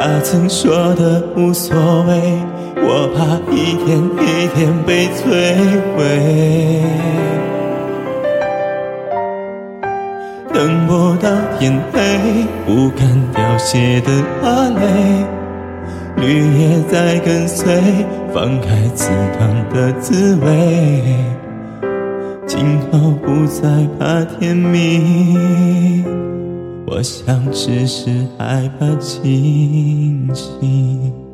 他曾说的无所谓，我怕一天一天被摧毁。等不到天黑，不敢凋谢的花蕾，绿叶在跟随，放开刺痛的滋味。今后不再怕天明，我想只是害怕清醒。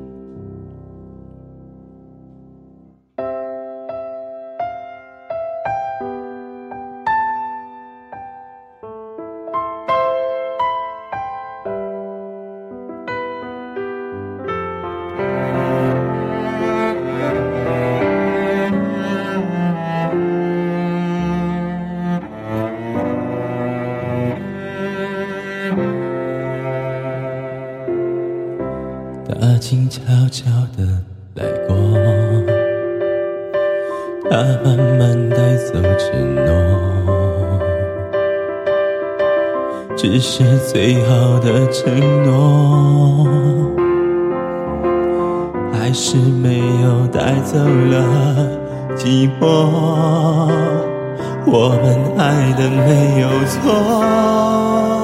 他静悄悄地来过，他慢慢带走承诺，只是最后的承诺，还是没有带走了寂寞。我们爱的没有错。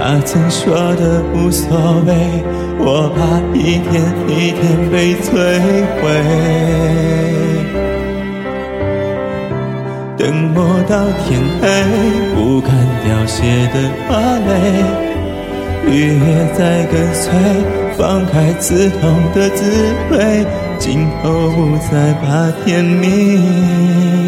他曾说的无所谓，我怕一天一天被摧毁。等不到天黑，不敢凋谢的花蕾，绿叶在跟随，放开刺痛的滋味，今后不再怕天明。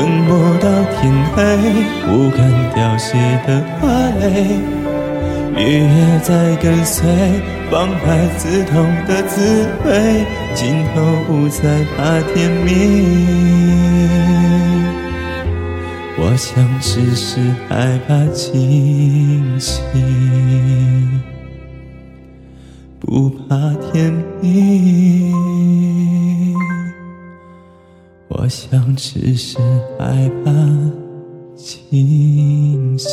等不到天黑，不敢凋谢的花蕾，绿叶在跟随，放开刺痛的滋味，今后不再怕天明。我想只是害怕清醒，不怕天明。我想只是害怕清醒。